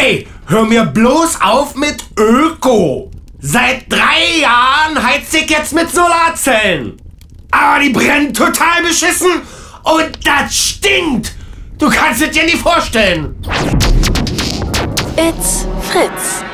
Ey, hör mir bloß auf mit Öko. Seit drei Jahren heiz ich jetzt mit Solarzellen. Aber die brennen total beschissen und das stinkt. Du kannst es dir nicht vorstellen. It's Fritz.